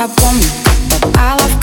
have won me, but I love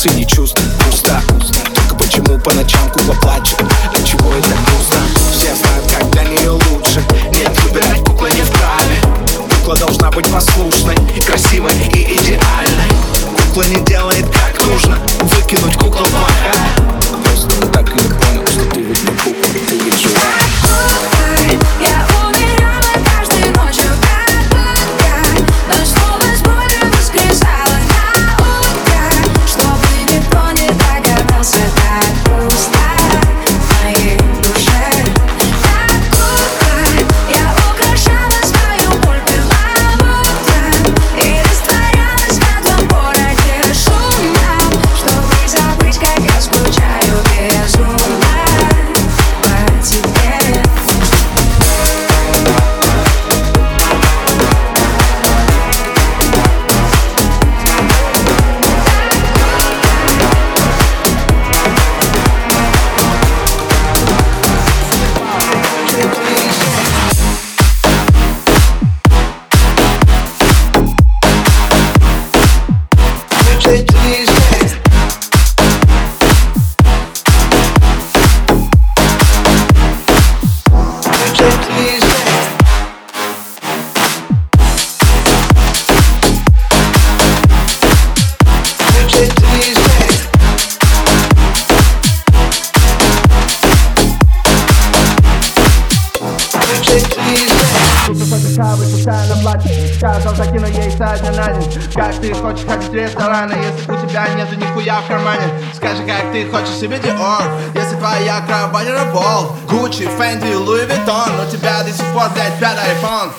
ты Гуччи, Фэнди, Луи Виттон У тебя до сих пор, блядь, пятый iPhone.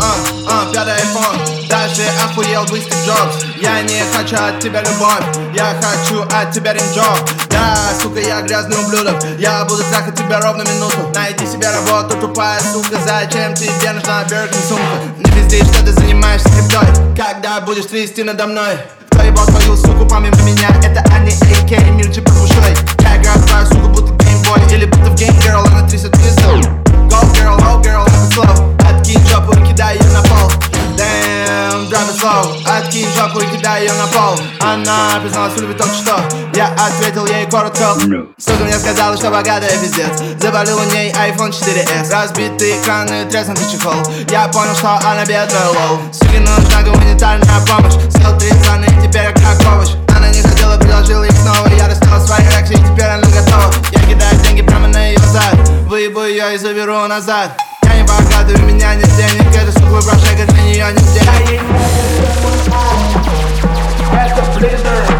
А, а, пятый iPhone. Даже охуел бы Стив Джобс Я не хочу от тебя любовь Я хочу от тебя ринджоп Да, сука, я грязный ублюдок Я буду трахать тебя ровно минуту Найди себе работу, тупая сука Зачем тебе нужна Биркин сумка Не пизди, что ты занимаешься криптой Когда будешь трясти надо мной Проебал твою суку помимо меня. Это они AK, мир джипа ушей Я играю твою суку, будто геймбой Или будто в Game Girl, она трясет пизду. Go girl, oh girl, это slow Откинь жопу и кидай ее на пол Damn, it slow. Откинь жопу и кидай ее на пол. Она призналась в любви только что Я ответил ей коротко. Сука мне сказала, что богатая пиздец. Завалил у ней iPhone 4s Разбитые экраны, треснутый чехол. Я понял, что она бедная лол. Суке нужна гуманитарная помощь. Съел три страны, теперь как овощ. Она не хотела, предложила их снова. Я достала свои реакции, теперь она готова. Я кидаю деньги прямо на ее зад. Выебу ее и заберу назад Я не богатый, у меня нет денег Это сука брошек, для нее нет денег. Это Blizzard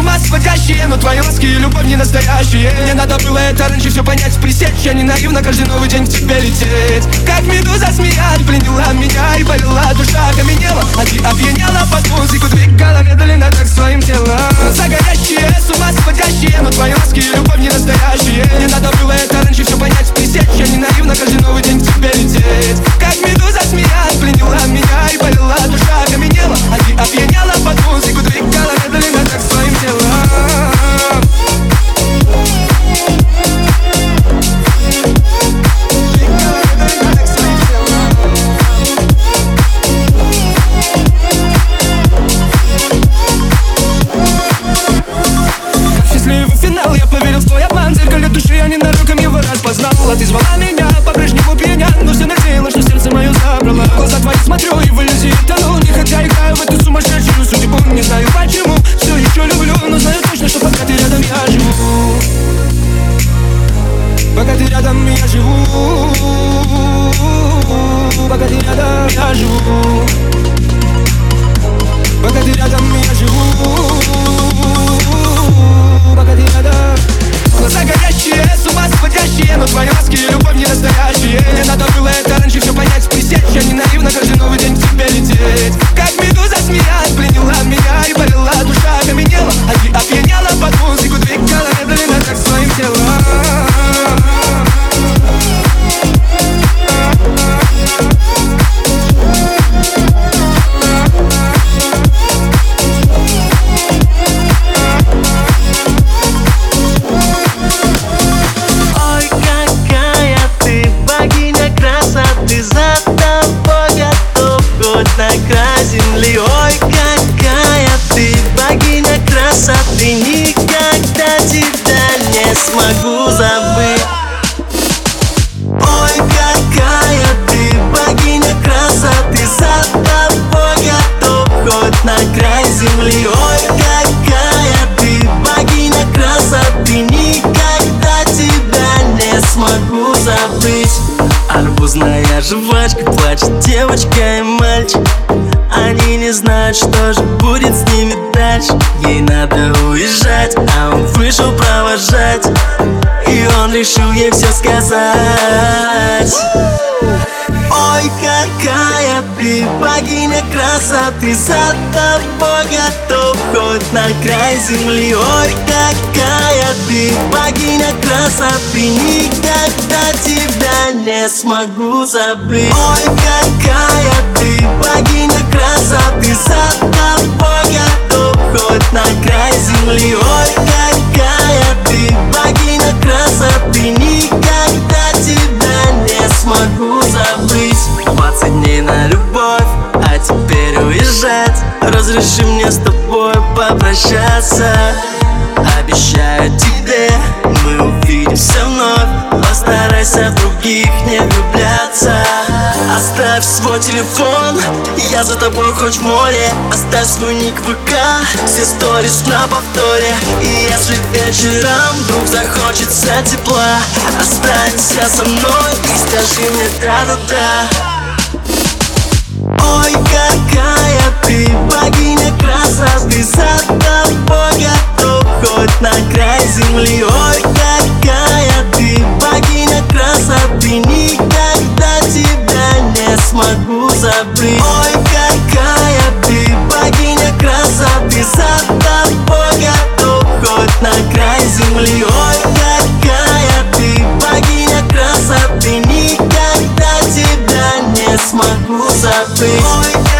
ума сводящие Но твои ласки и любовь не настоящие. Мне надо было это раньше все понять, пресечь. Я не наивно каждый новый день к тебе лететь. Как медуза змея пленила меня И болела душа каменела А ты опьяняла под музыку Двигала медленно так своим телом. Глаза горящие, с ума сводящие Но твои ласки и любовь не настоящие. Мне надо было это раньше все понять, пресечь. Я не наивно каждый новый день к тебе лететь. Как медуза змея пленила меня И болела душа каменела А ты опьяняла под музыку Двигала медленно так своим телом Двигала Но знаю точно, что пока ты рядом я Жвачка, плачет девочка и мальчик. Они не знают, что же будет с ними дальше. Ей надо уезжать, а он вышел провожать. И он решил ей все сказать Ой, какая ты богиня красоты За тобой готов хоть на край земли. Ой, какая ты богиня красоты Никогда тебя не смогу забыть. Ой, какая ты богиня красоты За тобой готов хоть на край земли. Ой, какая ты богиня красоты Никогда тебя не смогу Разреши мне с тобой попрощаться. Обещаю тебе, мы увидимся вновь. Постарайся в других не влюбляться. Оставь свой телефон, я за тобой хоть в море. Оставь свой ник в ВК, все сторис на повторе. И если вечером вдруг захочется тепла Останься со мной и скажи мне да-да-да Ой, какая ты. Богиня красоты За тобой готов. Хоть на край земли Ой, какая ты. Богиня красоты Никогда тебя не смогу забыть. Ой, какая ты. Богиня красоты За тобой готов. Хоть на край земли Ой, какая смогу забыть